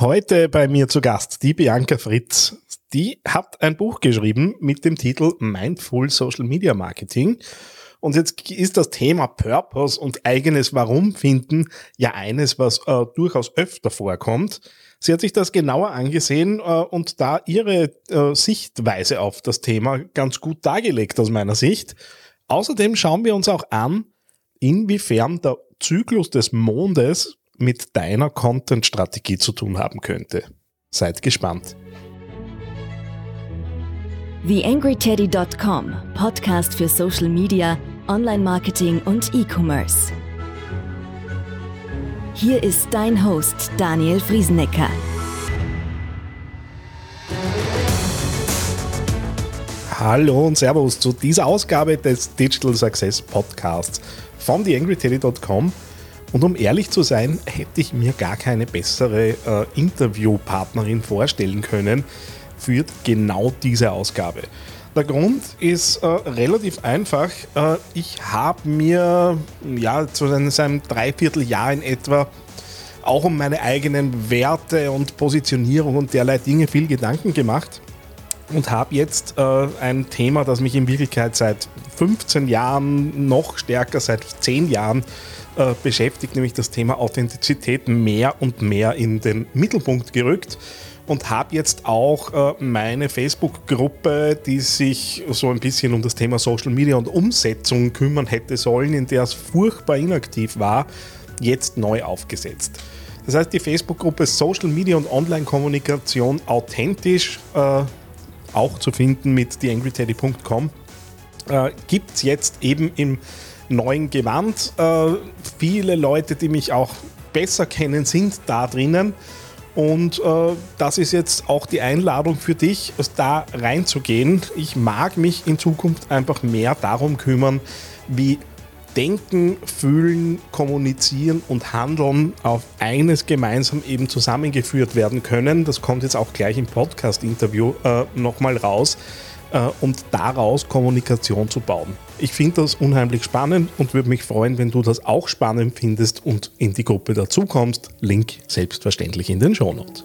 Heute bei mir zu Gast die Bianca Fritz. Die hat ein Buch geschrieben mit dem Titel Mindful Social Media Marketing. Und jetzt ist das Thema Purpose und eigenes Warum finden ja eines, was äh, durchaus öfter vorkommt. Sie hat sich das genauer angesehen äh, und da ihre äh, Sichtweise auf das Thema ganz gut dargelegt aus meiner Sicht. Außerdem schauen wir uns auch an, inwiefern der Zyklus des Mondes mit deiner Content-Strategie zu tun haben könnte. Seid gespannt. TheAngryTeddy.com, Podcast für Social Media, Online-Marketing und E-Commerce. Hier ist dein Host Daniel Friesenecker. Hallo und Servus zu dieser Ausgabe des Digital Success Podcasts von TheAngryTeddy.com. Und um ehrlich zu sein, hätte ich mir gar keine bessere äh, Interviewpartnerin vorstellen können für genau diese Ausgabe. Der Grund ist äh, relativ einfach. Äh, ich habe mir ja zu seinem Dreivierteljahr in etwa auch um meine eigenen Werte und Positionierung und derlei Dinge viel Gedanken gemacht und habe jetzt äh, ein Thema, das mich in Wirklichkeit seit 15 Jahren, noch stärker seit 10 Jahren äh, beschäftigt, nämlich das Thema Authentizität mehr und mehr in den Mittelpunkt gerückt und habe jetzt auch äh, meine Facebook-Gruppe, die sich so ein bisschen um das Thema Social Media und Umsetzung kümmern hätte sollen, in der es furchtbar inaktiv war, jetzt neu aufgesetzt. Das heißt, die Facebook-Gruppe Social Media und Online-Kommunikation authentisch, äh, auch zu finden mit theangryteddy.com, äh, gibt es jetzt eben im neuen Gewand. Äh, viele Leute, die mich auch besser kennen, sind da drinnen. Und äh, das ist jetzt auch die Einladung für dich, da reinzugehen. Ich mag mich in Zukunft einfach mehr darum kümmern, wie Denken, Fühlen, Kommunizieren und Handeln auf eines gemeinsam eben zusammengeführt werden können. Das kommt jetzt auch gleich im Podcast-Interview äh, nochmal raus, äh, um daraus Kommunikation zu bauen. Ich finde das unheimlich spannend und würde mich freuen, wenn du das auch spannend findest und in die Gruppe dazukommst. Link selbstverständlich in den Shownotes.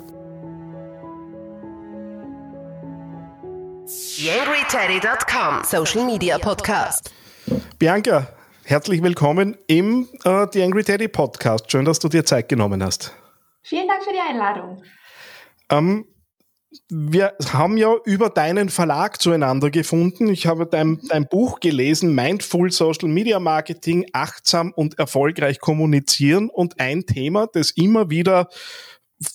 YangryTeddy.com Social Media Podcast. Bianca, herzlich willkommen im äh, The Angry Teddy Podcast. Schön, dass du dir Zeit genommen hast. Vielen Dank für die Einladung. Ähm, wir haben ja über deinen Verlag zueinander gefunden. Ich habe dein, dein Buch gelesen, Mindful Social Media Marketing, achtsam und erfolgreich kommunizieren. Und ein Thema, das immer wieder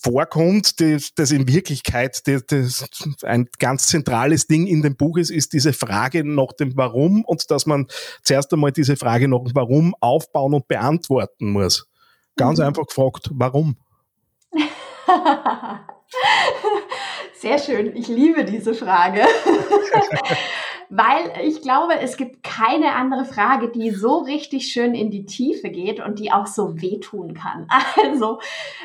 vorkommt, das, das in Wirklichkeit das, das ein ganz zentrales Ding in dem Buch ist, ist diese Frage nach dem Warum und dass man zuerst einmal diese Frage nach dem Warum aufbauen und beantworten muss. Ganz mhm. einfach gefragt, warum? Sehr schön. Ich liebe diese Frage. Weil ich glaube, es gibt keine andere Frage, die so richtig schön in die Tiefe geht und die auch so wehtun kann. Also,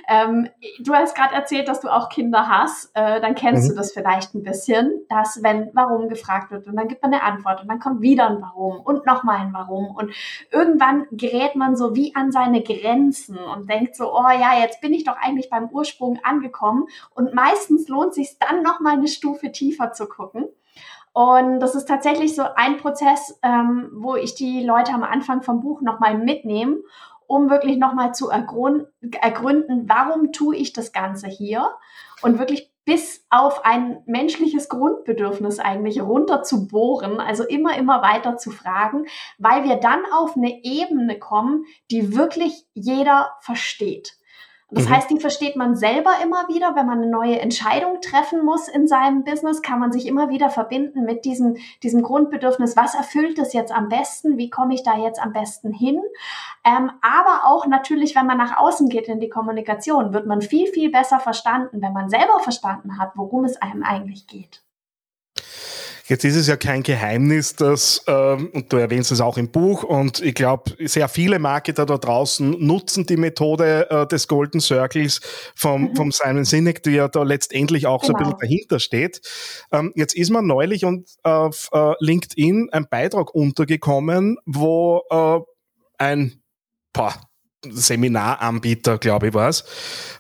ähm, du hast gerade erzählt, dass du auch Kinder hast. Äh, dann kennst mhm. du das vielleicht ein bisschen, dass wenn Warum gefragt wird und dann gibt man eine Antwort und dann kommt wieder ein Warum und nochmal ein Warum und irgendwann gerät man so wie an seine Grenzen und denkt so, oh ja, jetzt bin ich doch eigentlich beim Ursprung angekommen und meistens lohnt sich dann nochmal eine Stufe tiefer zu gucken. Und das ist tatsächlich so ein Prozess, ähm, wo ich die Leute am Anfang vom Buch nochmal mitnehme, um wirklich nochmal zu ergründen, warum tue ich das Ganze hier und wirklich bis auf ein menschliches Grundbedürfnis eigentlich runter zu bohren, also immer, immer weiter zu fragen, weil wir dann auf eine Ebene kommen, die wirklich jeder versteht. Das mhm. heißt, die versteht man selber immer wieder, wenn man eine neue Entscheidung treffen muss in seinem Business, kann man sich immer wieder verbinden mit diesem, diesem Grundbedürfnis, was erfüllt es jetzt am besten, wie komme ich da jetzt am besten hin. Ähm, aber auch natürlich, wenn man nach außen geht in die Kommunikation, wird man viel, viel besser verstanden, wenn man selber verstanden hat, worum es einem eigentlich geht. Jetzt ist es ja kein Geheimnis, dass, ähm, und du erwähnst es auch im Buch, und ich glaube, sehr viele Marketer da draußen nutzen die Methode äh, des Golden Circles vom, mhm. vom Simon Sinek, die ja da letztendlich auch genau. so ein bisschen genau. dahinter steht. Ähm, jetzt ist man neulich und auf äh, LinkedIn ein Beitrag untergekommen, wo äh, ein, boah, Seminaranbieter, glaube ich, war es,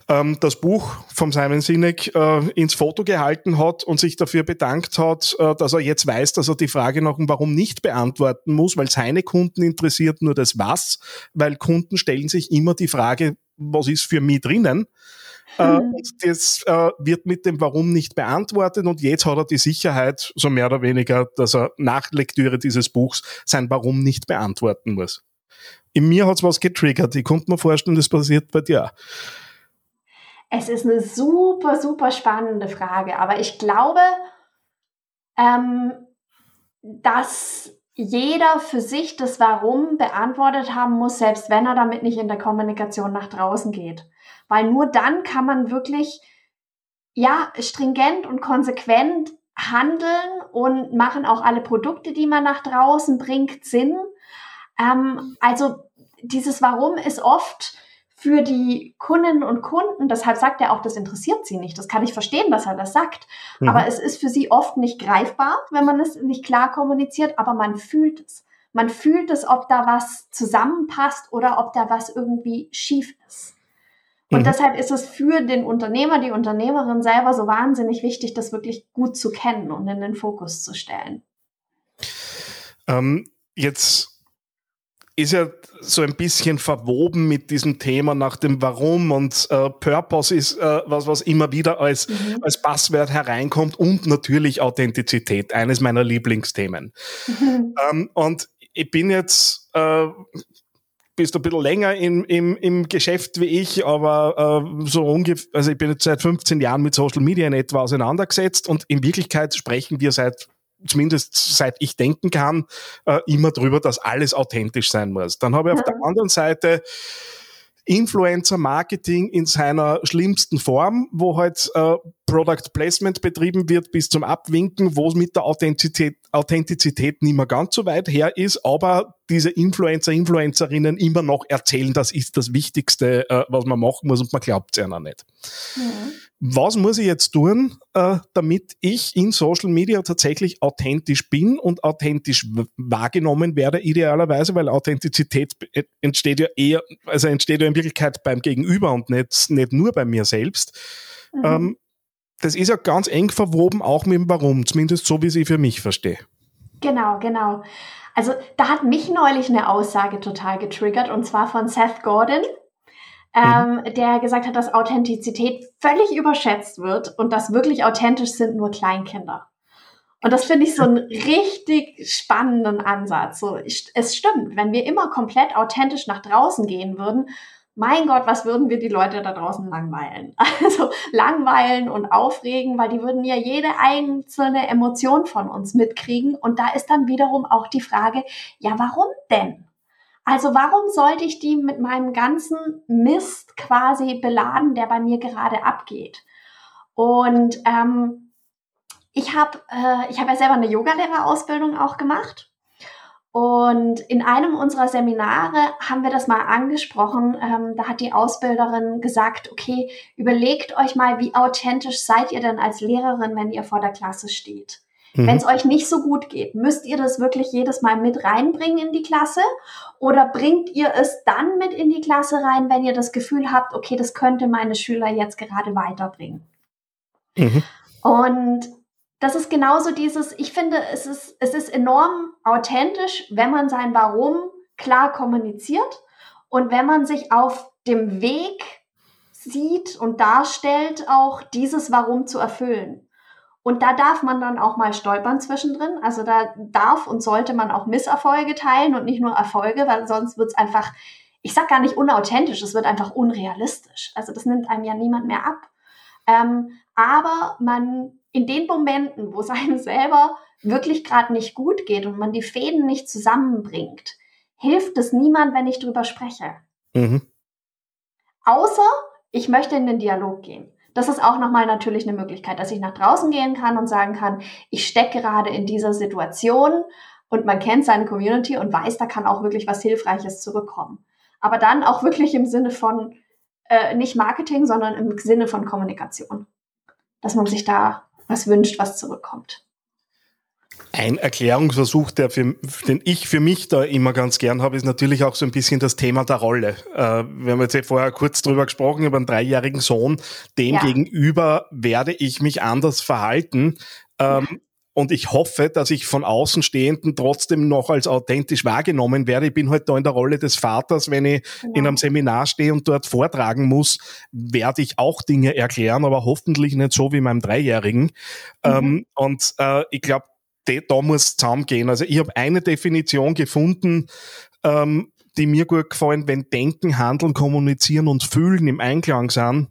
ähm, das Buch von Simon Sinek äh, ins Foto gehalten hat und sich dafür bedankt hat, äh, dass er jetzt weiß, dass er die Frage nach dem Warum nicht beantworten muss, weil seine Kunden interessiert nur das Was, weil Kunden stellen sich immer die Frage, was ist für mich drinnen? Äh, hm. und das äh, wird mit dem Warum nicht beantwortet und jetzt hat er die Sicherheit, so mehr oder weniger, dass er nach Lektüre dieses Buchs sein Warum nicht beantworten muss. In mir hat es was getriggert. Ich konnte mir vorstellen, das passiert bei dir. Es ist eine super, super spannende Frage, aber ich glaube, ähm, dass jeder für sich das Warum beantwortet haben muss, selbst wenn er damit nicht in der Kommunikation nach draußen geht. Weil nur dann kann man wirklich, ja, stringent und konsequent handeln und machen auch alle Produkte, die man nach draußen bringt, Sinn. Ähm, also dieses Warum ist oft für die Kundinnen und Kunden, deshalb sagt er auch, das interessiert sie nicht. Das kann ich verstehen, dass er das sagt. Mhm. Aber es ist für sie oft nicht greifbar, wenn man es nicht klar kommuniziert, aber man fühlt es. Man fühlt es, ob da was zusammenpasst oder ob da was irgendwie schief ist. Und mhm. deshalb ist es für den Unternehmer, die Unternehmerin selber so wahnsinnig wichtig, das wirklich gut zu kennen und in den Fokus zu stellen. Ähm, jetzt ist ja so ein bisschen verwoben mit diesem Thema nach dem Warum und äh, Purpose ist äh, was, was immer wieder als, mhm. als Passwort hereinkommt und natürlich Authentizität, eines meiner Lieblingsthemen. Mhm. Ähm, und ich bin jetzt, äh, bist du ein bisschen länger im, im, im Geschäft wie ich, aber äh, so ungefähr, also ich bin jetzt seit 15 Jahren mit Social Media in etwa auseinandergesetzt und in Wirklichkeit sprechen wir seit zumindest seit ich denken kann, äh, immer drüber, dass alles authentisch sein muss. Dann habe ich auf der anderen Seite Influencer-Marketing in seiner schlimmsten Form, wo halt äh, Product Placement betrieben wird bis zum Abwinken, wo es mit der Authentizität, Authentizität nicht mehr ganz so weit her ist, aber diese Influencer, Influencerinnen immer noch erzählen, das ist das Wichtigste, äh, was man machen muss und man glaubt es ja noch nicht. Mhm. Was muss ich jetzt tun, äh, damit ich in Social Media tatsächlich authentisch bin und authentisch wahrgenommen werde, idealerweise, weil Authentizität entsteht ja eher, also entsteht ja in Wirklichkeit beim Gegenüber und nicht, nicht nur bei mir selbst. Mhm. Ähm, das ist ja ganz eng verwoben, auch mit dem Warum, zumindest so, wie ich für mich verstehe. Genau, genau. Also da hat mich neulich eine Aussage total getriggert und zwar von Seth Gordon, ähm, mhm. der gesagt hat, dass Authentizität völlig überschätzt wird und dass wirklich authentisch sind nur Kleinkinder. Und das finde ich so einen richtig spannenden Ansatz. So, es stimmt, wenn wir immer komplett authentisch nach draußen gehen würden, mein Gott, was würden wir die Leute da draußen langweilen? Also langweilen und aufregen, weil die würden ja jede einzelne Emotion von uns mitkriegen. Und da ist dann wiederum auch die Frage, ja, warum denn? Also warum sollte ich die mit meinem ganzen Mist quasi beladen, der bei mir gerade abgeht? Und ähm, ich habe äh, ich hab ja selber eine Yogalehrerausbildung auch gemacht. Und in einem unserer Seminare haben wir das mal angesprochen. Ähm, da hat die Ausbilderin gesagt, okay, überlegt euch mal, wie authentisch seid ihr denn als Lehrerin, wenn ihr vor der Klasse steht. Mhm. Wenn es euch nicht so gut geht, müsst ihr das wirklich jedes Mal mit reinbringen in die Klasse oder bringt ihr es dann mit in die Klasse rein, wenn ihr das Gefühl habt, okay, das könnte meine Schüler jetzt gerade weiterbringen. Mhm. Und das ist genauso dieses, ich finde, es ist, es ist enorm authentisch, wenn man sein Warum klar kommuniziert und wenn man sich auf dem Weg sieht und darstellt, auch dieses Warum zu erfüllen. Und da darf man dann auch mal stolpern zwischendrin. Also da darf und sollte man auch Misserfolge teilen und nicht nur Erfolge, weil sonst wird es einfach, ich sag gar nicht unauthentisch, es wird einfach unrealistisch. Also das nimmt einem ja niemand mehr ab. Ähm, aber man in den Momenten, wo es einem selber wirklich gerade nicht gut geht und man die Fäden nicht zusammenbringt, hilft es niemand, wenn ich drüber spreche. Mhm. Außer ich möchte in den Dialog gehen. Das ist auch nochmal natürlich eine Möglichkeit, dass ich nach draußen gehen kann und sagen kann, ich stecke gerade in dieser Situation und man kennt seine Community und weiß, da kann auch wirklich was Hilfreiches zurückkommen. Aber dann auch wirklich im Sinne von äh, nicht Marketing, sondern im Sinne von Kommunikation. Dass man sich da was wünscht, was zurückkommt. Ein Erklärungsversuch, der für, den ich für mich da immer ganz gern habe, ist natürlich auch so ein bisschen das Thema der Rolle. Äh, wir haben jetzt ja vorher kurz drüber gesprochen, über einen dreijährigen Sohn. Dem ja. gegenüber werde ich mich anders verhalten. Ähm, und ich hoffe, dass ich von Außenstehenden trotzdem noch als authentisch wahrgenommen werde. Ich bin halt da in der Rolle des Vaters. Wenn ich genau. in einem Seminar stehe und dort vortragen muss, werde ich auch Dinge erklären, aber hoffentlich nicht so wie meinem Dreijährigen. Mhm. Ähm, und äh, ich glaube, da muss zusammengehen. Also ich habe eine Definition gefunden, ähm, die mir gut gefallen, wenn Denken, Handeln, Kommunizieren und Fühlen im Einklang sind,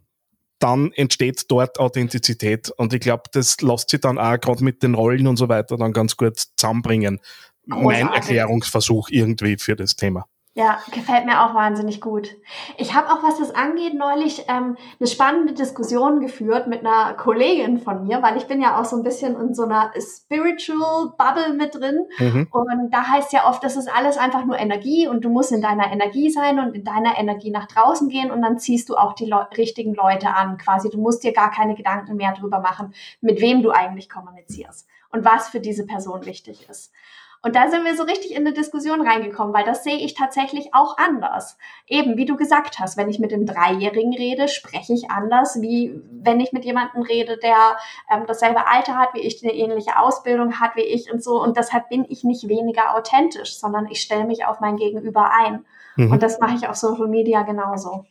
dann entsteht dort Authentizität. Und ich glaube, das lässt sich dann auch gerade mit den Rollen und so weiter dann ganz gut zusammenbringen. Großartig. Mein Erklärungsversuch irgendwie für das Thema. Ja, gefällt mir auch wahnsinnig gut. Ich habe auch, was das angeht, neulich ähm, eine spannende Diskussion geführt mit einer Kollegin von mir, weil ich bin ja auch so ein bisschen in so einer Spiritual Bubble mit drin. Mhm. Und da heißt ja oft, das ist alles einfach nur Energie und du musst in deiner Energie sein und in deiner Energie nach draußen gehen und dann ziehst du auch die Le richtigen Leute an. Quasi, du musst dir gar keine Gedanken mehr drüber machen, mit wem du eigentlich kommunizierst und was für diese Person wichtig ist. Und da sind wir so richtig in eine Diskussion reingekommen, weil das sehe ich tatsächlich auch anders. Eben, wie du gesagt hast, wenn ich mit dem Dreijährigen rede, spreche ich anders, wie wenn ich mit jemandem rede, der ähm, dasselbe Alter hat wie ich, eine ähnliche Ausbildung hat wie ich und so. Und deshalb bin ich nicht weniger authentisch, sondern ich stelle mich auf mein Gegenüber ein. Mhm. Und das mache ich auf Social Media genauso.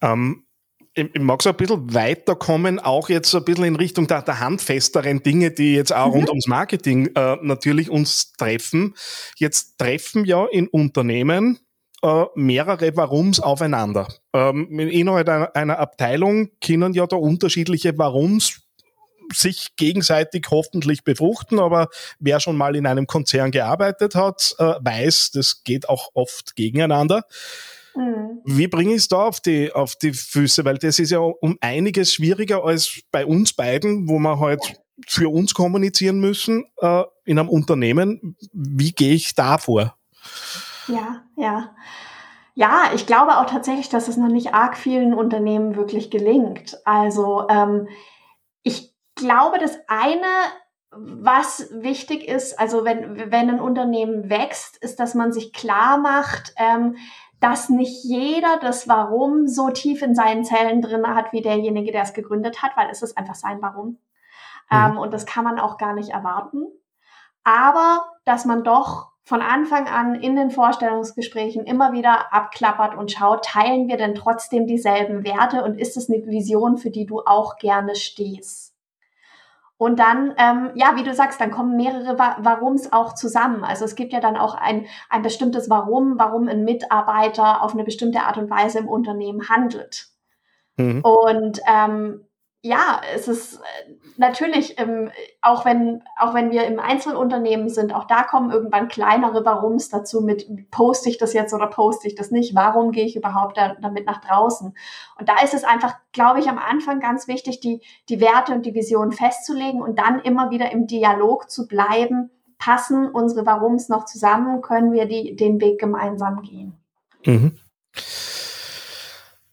Ähm, ich mag so ein bisschen weiterkommen, auch jetzt so ein bisschen in Richtung der, der handfesteren Dinge, die jetzt auch mhm. rund ums Marketing äh, natürlich uns treffen. Jetzt treffen ja in Unternehmen äh, mehrere Warums aufeinander. Ähm, innerhalb einer, einer Abteilung können ja da unterschiedliche Warums sich gegenseitig hoffentlich befruchten, aber wer schon mal in einem Konzern gearbeitet hat, äh, weiß, das geht auch oft gegeneinander. Mhm. Wie bringe ich es da auf die, auf die Füße? Weil das ist ja um einiges schwieriger als bei uns beiden, wo wir halt für uns kommunizieren müssen äh, in einem Unternehmen. Wie gehe ich da vor? Ja, ja. Ja, ich glaube auch tatsächlich, dass es noch nicht arg vielen Unternehmen wirklich gelingt. Also ähm, ich glaube, das eine, was wichtig ist, also wenn, wenn ein Unternehmen wächst, ist, dass man sich klar macht, ähm, dass nicht jeder das Warum so tief in seinen Zellen drin hat wie derjenige, der es gegründet hat, weil es ist einfach sein Warum. Mhm. Ähm, und das kann man auch gar nicht erwarten. Aber dass man doch von Anfang an in den Vorstellungsgesprächen immer wieder abklappert und schaut, teilen wir denn trotzdem dieselben Werte und ist es eine Vision, für die du auch gerne stehst? Und dann, ähm, ja, wie du sagst, dann kommen mehrere Warums auch zusammen. Also es gibt ja dann auch ein, ein bestimmtes Warum, warum ein Mitarbeiter auf eine bestimmte Art und Weise im Unternehmen handelt. Mhm. Und ähm, ja, es ist äh, natürlich, ähm, auch, wenn, auch wenn wir im Einzelunternehmen sind, auch da kommen irgendwann kleinere Warums dazu mit, poste ich das jetzt oder poste ich das nicht? Warum gehe ich überhaupt da, damit nach draußen? Und da ist es einfach, glaube ich, am Anfang ganz wichtig, die, die Werte und die Vision festzulegen und dann immer wieder im Dialog zu bleiben. Passen unsere Warums noch zusammen? Können wir die, den Weg gemeinsam gehen? Mhm.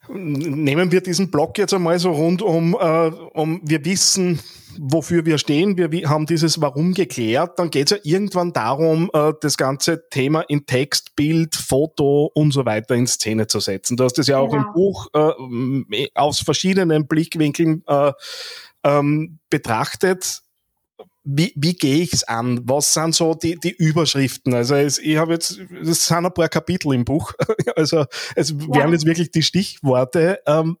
Nehmen wir diesen Block jetzt einmal so rund um, äh, um wir wissen, wofür wir stehen, wir haben dieses Warum geklärt, dann geht es ja irgendwann darum, äh, das ganze Thema in Text, Bild, Foto und so weiter in Szene zu setzen. Du hast es ja auch genau. im Buch äh, aus verschiedenen Blickwinkeln äh, ähm, betrachtet wie, wie gehe ich es an? Was sind so die, die Überschriften? Also es, ich habe jetzt, das sind ein paar Kapitel im Buch. Also es ja. wären jetzt wirklich die Stichworte. Ähm,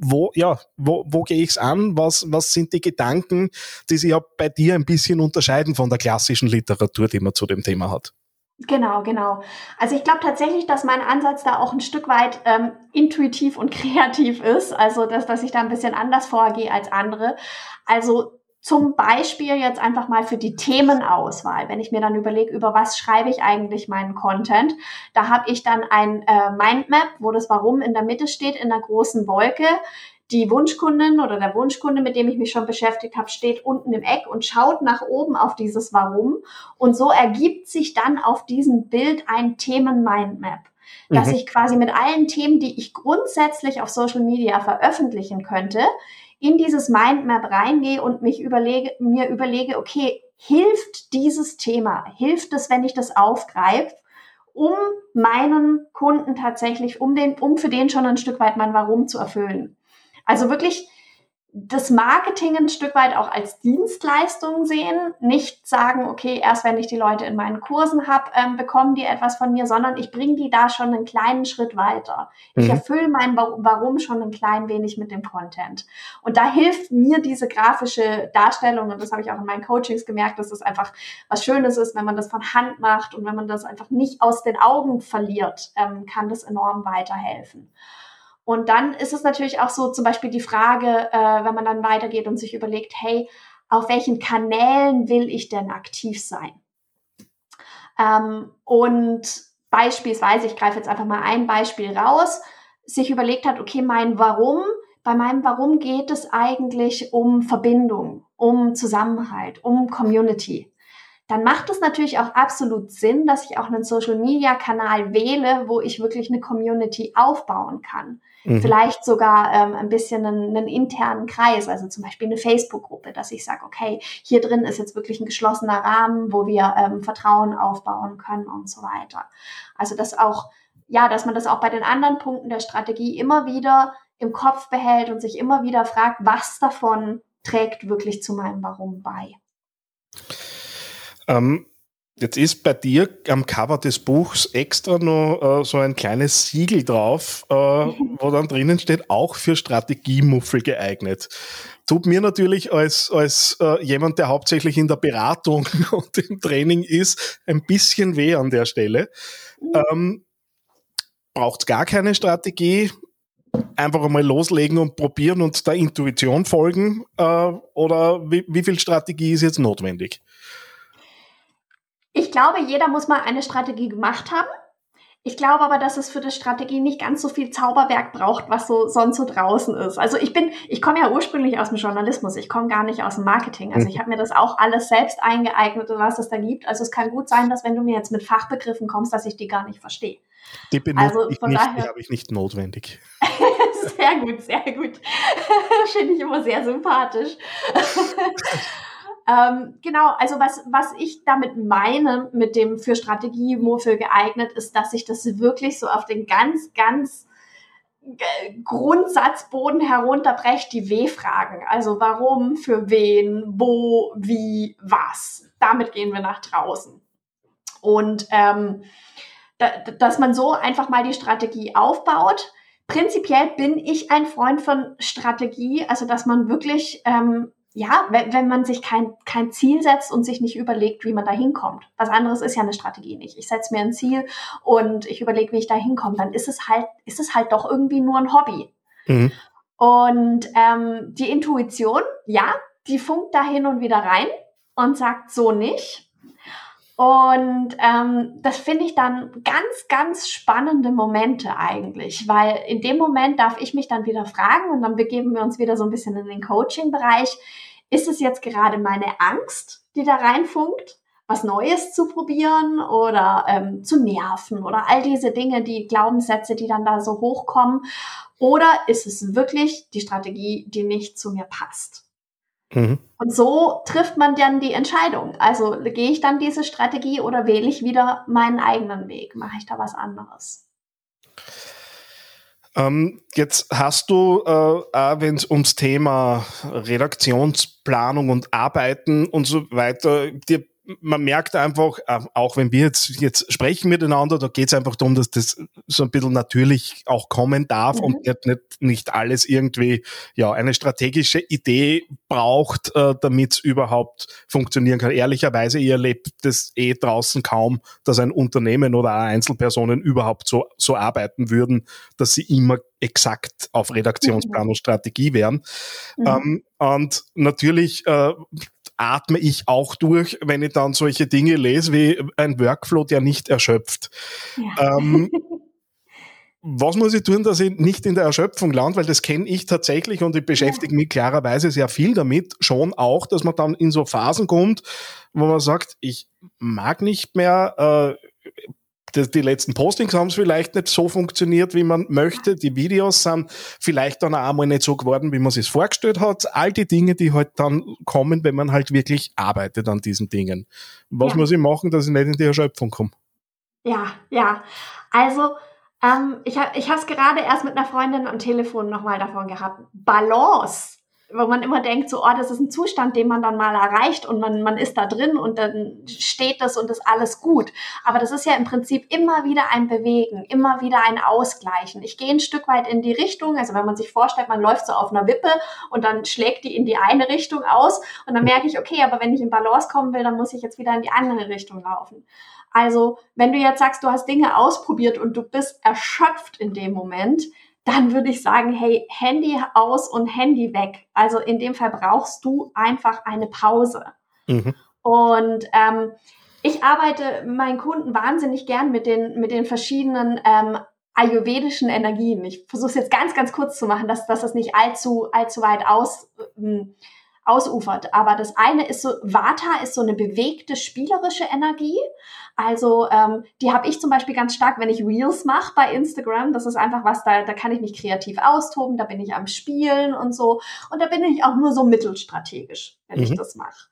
wo, ja, wo, wo gehe ich es an? Was, was sind die Gedanken, die sich ja bei dir ein bisschen unterscheiden von der klassischen Literatur, die man zu dem Thema hat? Genau, genau. Also ich glaube tatsächlich, dass mein Ansatz da auch ein Stück weit ähm, intuitiv und kreativ ist. Also dass, dass ich da ein bisschen anders vorgehe als andere. Also zum Beispiel jetzt einfach mal für die Themenauswahl, wenn ich mir dann überlege, über was schreibe ich eigentlich meinen Content, da habe ich dann ein äh, Mindmap, wo das Warum in der Mitte steht, in der großen Wolke. Die Wunschkundin oder der Wunschkunde, mit dem ich mich schon beschäftigt habe, steht unten im Eck und schaut nach oben auf dieses Warum. Und so ergibt sich dann auf diesem Bild ein Themen-Mindmap dass mhm. ich quasi mit allen Themen, die ich grundsätzlich auf Social Media veröffentlichen könnte, in dieses Mindmap reingehe und mich überlege, mir überlege, okay, hilft dieses Thema, hilft es, wenn ich das aufgreife, um meinen Kunden tatsächlich, um den, um für den schon ein Stück weit mein Warum zu erfüllen. Also wirklich das Marketing ein Stück weit auch als Dienstleistung sehen, nicht sagen, okay, erst wenn ich die Leute in meinen Kursen habe, ähm, bekommen die etwas von mir, sondern ich bringe die da schon einen kleinen Schritt weiter. Mhm. Ich erfülle mein Warum schon ein klein wenig mit dem Content. Und da hilft mir diese grafische Darstellung, und das habe ich auch in meinen Coachings gemerkt, dass es das einfach was Schönes ist, wenn man das von Hand macht und wenn man das einfach nicht aus den Augen verliert, ähm, kann das enorm weiterhelfen. Und dann ist es natürlich auch so zum Beispiel die Frage, äh, wenn man dann weitergeht und sich überlegt, hey, auf welchen Kanälen will ich denn aktiv sein? Ähm, und beispielsweise, ich greife jetzt einfach mal ein Beispiel raus, sich überlegt hat, okay, mein Warum, bei meinem Warum geht es eigentlich um Verbindung, um Zusammenhalt, um Community dann macht es natürlich auch absolut Sinn, dass ich auch einen Social-Media-Kanal wähle, wo ich wirklich eine Community aufbauen kann. Mhm. Vielleicht sogar ähm, ein bisschen einen, einen, internen Kreis, also zum Beispiel eine Facebook-Gruppe, dass ich sage, okay, hier drin ist jetzt wirklich ein geschlossener Rahmen, wo wir ähm, Vertrauen aufbauen können und so weiter. Also dass auch, ja, dass man das auch bei den anderen Punkten der Strategie immer wieder im Kopf behält und sich immer wieder fragt, was davon trägt wirklich zu meinem Warum bei. Ähm, jetzt ist bei dir am Cover des Buchs extra noch äh, so ein kleines Siegel drauf, äh, wo dann drinnen steht, auch für Strategiemuffel geeignet. Tut mir natürlich als, als äh, jemand, der hauptsächlich in der Beratung und im Training ist, ein bisschen weh an der Stelle. Ähm, Braucht gar keine Strategie, einfach einmal loslegen und probieren und der Intuition folgen? Äh, oder wie, wie viel Strategie ist jetzt notwendig? Ich glaube, jeder muss mal eine Strategie gemacht haben. Ich glaube aber, dass es für die Strategie nicht ganz so viel Zauberwerk braucht, was so sonst so draußen ist. Also ich bin, ich komme ja ursprünglich aus dem Journalismus, ich komme gar nicht aus dem Marketing. Also ich habe mir das auch alles selbst eingeeignet, was es da gibt. Also es kann gut sein, dass wenn du mir jetzt mit Fachbegriffen kommst, dass ich die gar nicht verstehe. Die benutze also ich nicht, daher, die habe ich nicht notwendig. sehr gut, sehr gut. Finde ich immer sehr sympathisch. Ähm, genau, also was, was ich damit meine, mit dem für Strategie Mofel geeignet, ist, dass ich das wirklich so auf den ganz, ganz äh, Grundsatzboden herunterbrecht, die W-Fragen. Also warum, für wen, wo, wie, was. Damit gehen wir nach draußen. Und ähm, da, dass man so einfach mal die Strategie aufbaut. Prinzipiell bin ich ein Freund von Strategie, also dass man wirklich ähm, ja, wenn, wenn man sich kein, kein Ziel setzt und sich nicht überlegt, wie man da hinkommt. Was anderes ist ja eine Strategie nicht. Ich setze mir ein Ziel und ich überlege, wie ich da hinkomme. Dann ist es halt, ist es halt doch irgendwie nur ein Hobby. Mhm. Und ähm, die Intuition, ja, die funkt da hin und wieder rein und sagt so nicht. Und ähm, das finde ich dann ganz, ganz spannende Momente eigentlich, weil in dem Moment darf ich mich dann wieder fragen und dann begeben wir uns wieder so ein bisschen in den Coaching-Bereich. Ist es jetzt gerade meine Angst, die da reinfunkt, was Neues zu probieren oder ähm, zu nerven oder all diese Dinge, die Glaubenssätze, die dann da so hochkommen? Oder ist es wirklich die Strategie, die nicht zu mir passt? Mhm. Und so trifft man dann die Entscheidung. Also gehe ich dann diese Strategie oder wähle ich wieder meinen eigenen Weg? Mache ich da was anderes? Ähm, jetzt hast du, äh, wenn es ums Thema Redaktionsplanung und Arbeiten und so weiter, dir man merkt einfach, äh, auch wenn wir jetzt, jetzt sprechen miteinander, da geht es einfach darum, dass das so ein bisschen natürlich auch kommen darf mhm. und nicht, nicht, nicht alles irgendwie ja eine strategische Idee braucht, äh, damit es überhaupt funktionieren kann. Ehrlicherweise, ihr erlebt das eh draußen kaum, dass ein Unternehmen oder Einzelpersonen überhaupt so, so arbeiten würden, dass sie immer exakt auf Redaktionsplan mhm. und Strategie wären. Mhm. Ähm, und natürlich äh, atme ich auch durch, wenn ich dann solche Dinge lese wie ein Workflow, der nicht erschöpft. Ja. Ähm, was muss ich tun, dass ich nicht in der Erschöpfung lande? Weil das kenne ich tatsächlich und ich beschäftige mich klarerweise sehr viel damit. Schon auch, dass man dann in so Phasen kommt, wo man sagt, ich mag nicht mehr, äh, die, die letzten Postings haben es vielleicht nicht so funktioniert, wie man möchte. Die Videos sind vielleicht dann auch einmal nicht so geworden, wie man sich vorgestellt hat. All die Dinge, die halt dann kommen, wenn man halt wirklich arbeitet an diesen Dingen. Was ja. muss ich machen, dass ich nicht in die Erschöpfung komme? Ja, ja. Also, ähm, ich habe es gerade erst mit einer Freundin am Telefon nochmal davon gehabt. Balance wo man immer denkt, so, oh, das ist ein Zustand, den man dann mal erreicht und man, man ist da drin und dann steht das und ist alles gut. Aber das ist ja im Prinzip immer wieder ein Bewegen, immer wieder ein Ausgleichen. Ich gehe ein Stück weit in die Richtung, also wenn man sich vorstellt, man läuft so auf einer Wippe und dann schlägt die in die eine Richtung aus und dann merke ich, okay, aber wenn ich in Balance kommen will, dann muss ich jetzt wieder in die andere Richtung laufen. Also, wenn du jetzt sagst, du hast Dinge ausprobiert und du bist erschöpft in dem Moment, dann würde ich sagen, hey, Handy aus und Handy weg. Also in dem Fall brauchst du einfach eine Pause. Mhm. Und ähm, ich arbeite meinen Kunden wahnsinnig gern mit den, mit den verschiedenen ähm, ayurvedischen Energien. Ich versuche es jetzt ganz, ganz kurz zu machen, dass, dass das nicht allzu, allzu weit aus, ähm, ausufert. Aber das eine ist so, Vata ist so eine bewegte, spielerische Energie. Also ähm, die habe ich zum Beispiel ganz stark, wenn ich Reels mache bei Instagram. Das ist einfach was, da, da kann ich mich kreativ austoben, da bin ich am Spielen und so. Und da bin ich auch nur so mittelstrategisch, wenn mhm. ich das mache.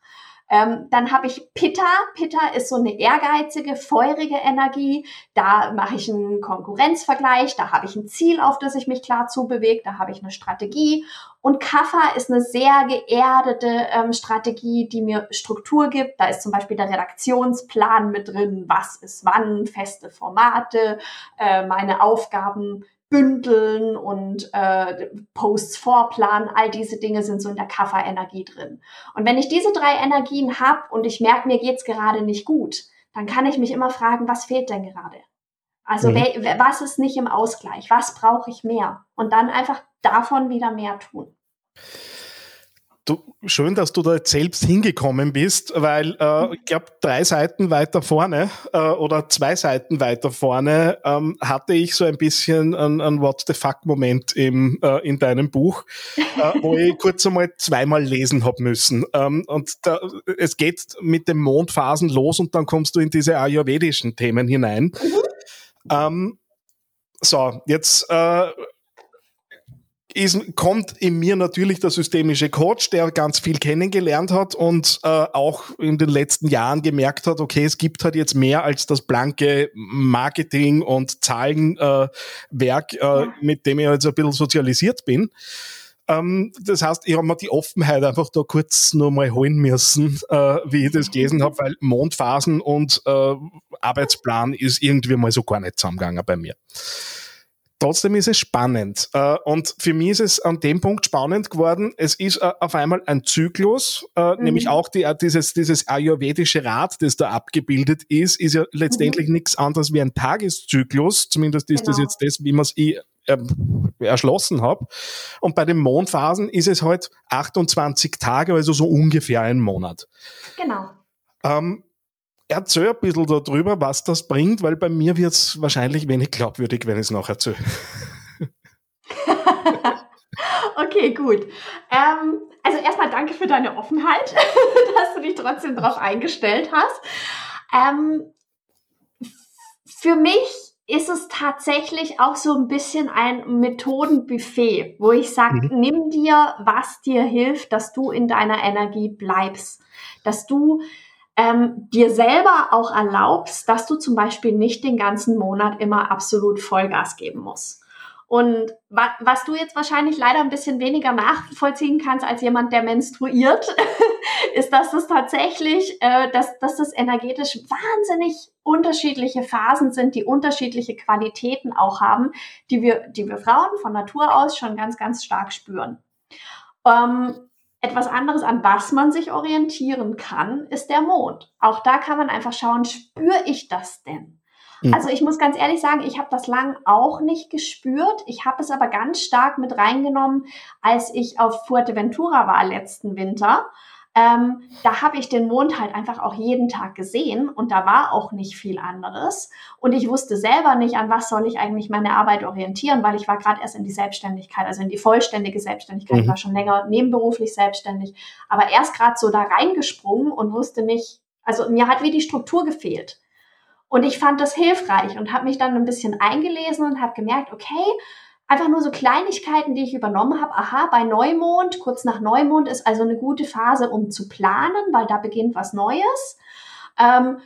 Ähm, dann habe ich Pitta. Pitta ist so eine ehrgeizige, feurige Energie. Da mache ich einen Konkurrenzvergleich, da habe ich ein Ziel, auf das ich mich klar zubewege, da habe ich eine Strategie. Und Kapha ist eine sehr geerdete ähm, Strategie, die mir Struktur gibt. Da ist zum Beispiel der Redaktionsplan mit drin, was ist wann, feste Formate, äh, meine Aufgaben bündeln und äh, Posts vorplanen, all diese Dinge sind so in der Kaffer-Energie drin. Und wenn ich diese drei Energien habe und ich merke, mir geht's gerade nicht gut, dann kann ich mich immer fragen, was fehlt denn gerade? Also mhm. was ist nicht im Ausgleich? Was brauche ich mehr? Und dann einfach davon wieder mehr tun. Du, schön, dass du da jetzt selbst hingekommen bist, weil äh, ich glaube, drei Seiten weiter vorne äh, oder zwei Seiten weiter vorne ähm, hatte ich so ein bisschen einen What the fuck-Moment im, äh, in deinem Buch, äh, wo ich kurz einmal zweimal lesen hab müssen. Ähm, und da, es geht mit den Mondphasen los und dann kommst du in diese ayurvedischen Themen hinein. Mhm. Ähm, so, jetzt äh, ist, kommt in mir natürlich der systemische Coach, der ganz viel kennengelernt hat und äh, auch in den letzten Jahren gemerkt hat, okay, es gibt halt jetzt mehr als das blanke Marketing und Zahlenwerk, äh, äh, mit dem ich jetzt ein bisschen sozialisiert bin. Ähm, das heißt, ich habe mir die Offenheit einfach da kurz nur mal holen müssen, äh, wie ich das gelesen habe, weil Mondphasen und äh, Arbeitsplan ist irgendwie mal so gar nicht zusammengegangen bei mir. Trotzdem ist es spannend. Äh, und für mich ist es an dem Punkt spannend geworden. Es ist äh, auf einmal ein Zyklus, äh, mhm. nämlich auch die, dieses, dieses ayurvedische Rad, das da abgebildet ist, ist ja letztendlich mhm. nichts anderes wie ein Tageszyklus. Zumindest ist genau. das jetzt das, wie man es eh, erschlossen habe. Und bei den Mondphasen ist es halt 28 Tage, also so ungefähr ein Monat. Genau. Ähm, erzähl ein bisschen darüber, was das bringt, weil bei mir wird es wahrscheinlich wenig glaubwürdig, wenn ich es noch erzähle. okay, gut. Ähm, also erstmal danke für deine Offenheit, dass du dich trotzdem darauf eingestellt hast. Ähm, für mich ist es tatsächlich auch so ein bisschen ein Methodenbuffet, wo ich sage, mhm. nimm dir, was dir hilft, dass du in deiner Energie bleibst, dass du ähm, dir selber auch erlaubst, dass du zum Beispiel nicht den ganzen Monat immer absolut Vollgas geben musst. Und wa was du jetzt wahrscheinlich leider ein bisschen weniger nachvollziehen kannst als jemand, der menstruiert, ist, dass das tatsächlich, äh, dass, dass das energetisch wahnsinnig unterschiedliche Phasen sind, die unterschiedliche Qualitäten auch haben, die wir, die wir Frauen von Natur aus schon ganz, ganz stark spüren. Ähm, etwas anderes, an was man sich orientieren kann, ist der Mond. Auch da kann man einfach schauen, spüre ich das denn? Mhm. Also ich muss ganz ehrlich sagen, ich habe das lang auch nicht gespürt. Ich habe es aber ganz stark mit reingenommen, als ich auf Fuerteventura war letzten Winter ähm, da habe ich den Mond halt einfach auch jeden Tag gesehen und da war auch nicht viel anderes. Und ich wusste selber nicht, an was soll ich eigentlich meine Arbeit orientieren, weil ich war gerade erst in die Selbstständigkeit, also in die vollständige Selbstständigkeit. Mhm. Ich war schon länger nebenberuflich selbstständig, aber erst gerade so da reingesprungen und wusste nicht, also mir hat wie die Struktur gefehlt. Und ich fand das hilfreich und habe mich dann ein bisschen eingelesen und habe gemerkt, okay, einfach nur so Kleinigkeiten, die ich übernommen habe. Aha, bei Neumond, kurz nach Neumond ist also eine gute Phase, um zu planen, weil da beginnt was Neues. Ähm,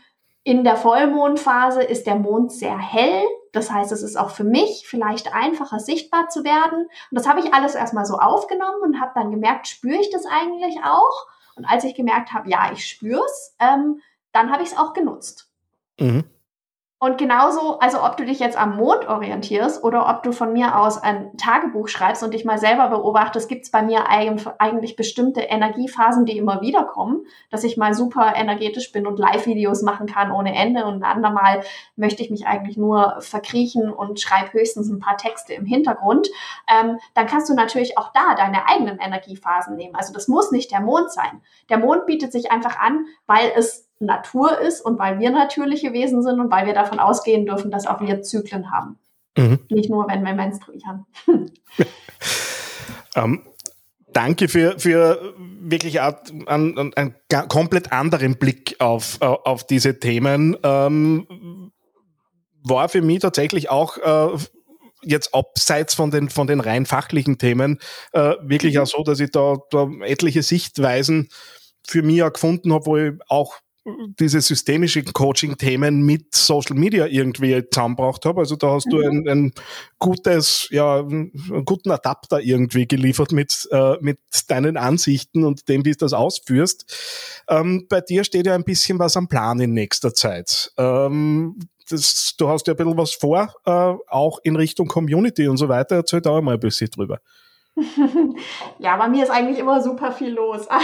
in der Vollmondphase ist der Mond sehr hell. Das heißt, es ist auch für mich vielleicht einfacher sichtbar zu werden. Und das habe ich alles erstmal so aufgenommen und habe dann gemerkt, spüre ich das eigentlich auch? Und als ich gemerkt habe, ja, ich spüre es, ähm, dann habe ich es auch genutzt. Mhm. Und genauso, also ob du dich jetzt am Mond orientierst oder ob du von mir aus ein Tagebuch schreibst und dich mal selber beobachtest, gibt es bei mir eigentlich bestimmte Energiephasen, die immer wieder kommen, dass ich mal super energetisch bin und Live-Videos machen kann ohne Ende und ein andermal möchte ich mich eigentlich nur verkriechen und schreibe höchstens ein paar Texte im Hintergrund. Ähm, dann kannst du natürlich auch da deine eigenen Energiephasen nehmen. Also das muss nicht der Mond sein. Der Mond bietet sich einfach an, weil es Natur ist und weil wir natürliche Wesen sind und weil wir davon ausgehen dürfen, dass auch wir Zyklen haben. Mhm. Nicht nur, wenn wir menstruieren. ähm, danke für, für wirklich einen, einen, komplett anderen Blick auf, auf diese Themen. Ähm, war für mich tatsächlich auch äh, jetzt abseits von den, von den rein fachlichen Themen äh, wirklich mhm. auch so, dass ich da, da etliche Sichtweisen für mich auch gefunden habe, wo ich auch diese systemischen Coaching-Themen mit Social Media irgendwie zusammengebracht habe. Also da hast mhm. du ein, ein, gutes, ja, einen guten Adapter irgendwie geliefert mit, äh, mit deinen Ansichten und dem, wie du das ausführst. Ähm, bei dir steht ja ein bisschen was am Plan in nächster Zeit. Ähm, das, du hast ja ein bisschen was vor, äh, auch in Richtung Community und so weiter. Erzähl da mal ein bisschen drüber. Ja, bei mir ist eigentlich immer super viel los.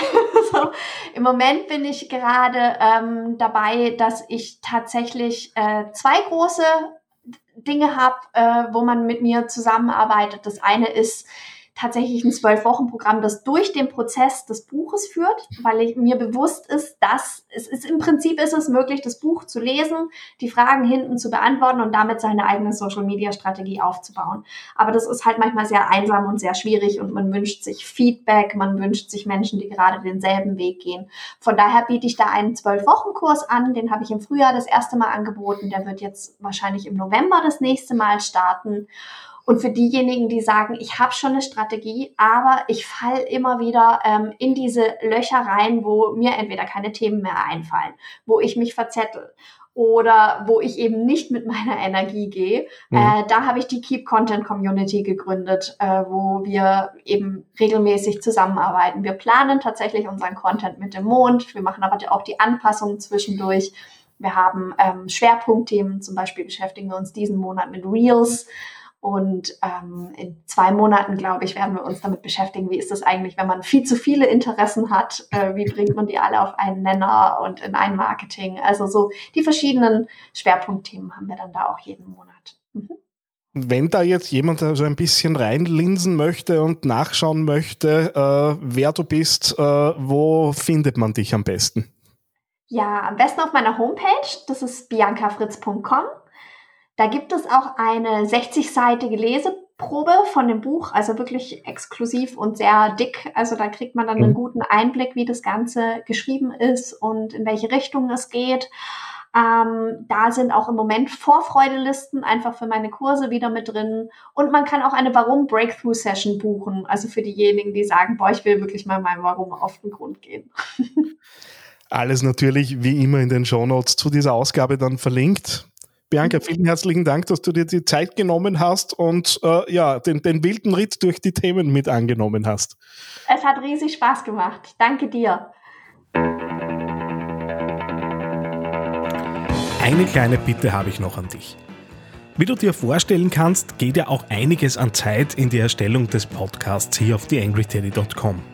Also im Moment bin ich gerade ähm, dabei, dass ich tatsächlich äh, zwei große Dinge habe, äh, wo man mit mir zusammenarbeitet. Das eine ist tatsächlich ein Zwölf-Wochen-Programm, das durch den Prozess des Buches führt, weil ich, mir bewusst ist, dass es ist im Prinzip ist es möglich, das Buch zu lesen, die Fragen hinten zu beantworten und damit seine eigene Social-Media-Strategie aufzubauen. Aber das ist halt manchmal sehr einsam und sehr schwierig und man wünscht sich Feedback, man wünscht sich Menschen, die gerade denselben Weg gehen. Von daher biete ich da einen Zwölf-Wochen-Kurs an, den habe ich im Frühjahr das erste Mal angeboten, der wird jetzt wahrscheinlich im November das nächste Mal starten. Und für diejenigen, die sagen, ich habe schon eine Strategie, aber ich fall immer wieder ähm, in diese Löcher rein, wo mir entweder keine Themen mehr einfallen, wo ich mich verzettel oder wo ich eben nicht mit meiner Energie gehe. Mhm. Äh, da habe ich die Keep Content Community gegründet, äh, wo wir eben regelmäßig zusammenarbeiten. Wir planen tatsächlich unseren Content mit dem Mond. Wir machen aber auch die Anpassungen zwischendurch. Wir haben ähm, Schwerpunktthemen, zum Beispiel beschäftigen wir uns diesen Monat mit Reels. Und ähm, in zwei Monaten, glaube ich, werden wir uns damit beschäftigen, wie ist das eigentlich, wenn man viel zu viele Interessen hat, äh, wie bringt man die alle auf einen Nenner und in ein Marketing. Also so die verschiedenen Schwerpunktthemen haben wir dann da auch jeden Monat. Mhm. Wenn da jetzt jemand so ein bisschen reinlinsen möchte und nachschauen möchte, äh, wer du bist, äh, wo findet man dich am besten? Ja, am besten auf meiner Homepage. Das ist biancafritz.com. Da gibt es auch eine 60-seitige Leseprobe von dem Buch, also wirklich exklusiv und sehr dick. Also da kriegt man dann einen mhm. guten Einblick, wie das Ganze geschrieben ist und in welche Richtung es geht. Ähm, da sind auch im Moment Vorfreudelisten einfach für meine Kurse wieder mit drin. Und man kann auch eine Warum Breakthrough Session buchen. Also für diejenigen, die sagen, boah, ich will wirklich mal meinem Warum auf den Grund gehen. Alles natürlich wie immer in den Show Notes zu dieser Ausgabe dann verlinkt. Bianca, vielen herzlichen Dank, dass du dir die Zeit genommen hast und äh, ja, den, den wilden Ritt durch die Themen mit angenommen hast. Es hat riesig Spaß gemacht. Danke dir. Eine kleine Bitte habe ich noch an dich. Wie du dir vorstellen kannst, geht ja auch einiges an Zeit in die Erstellung des Podcasts hier auf theangryteddy.com.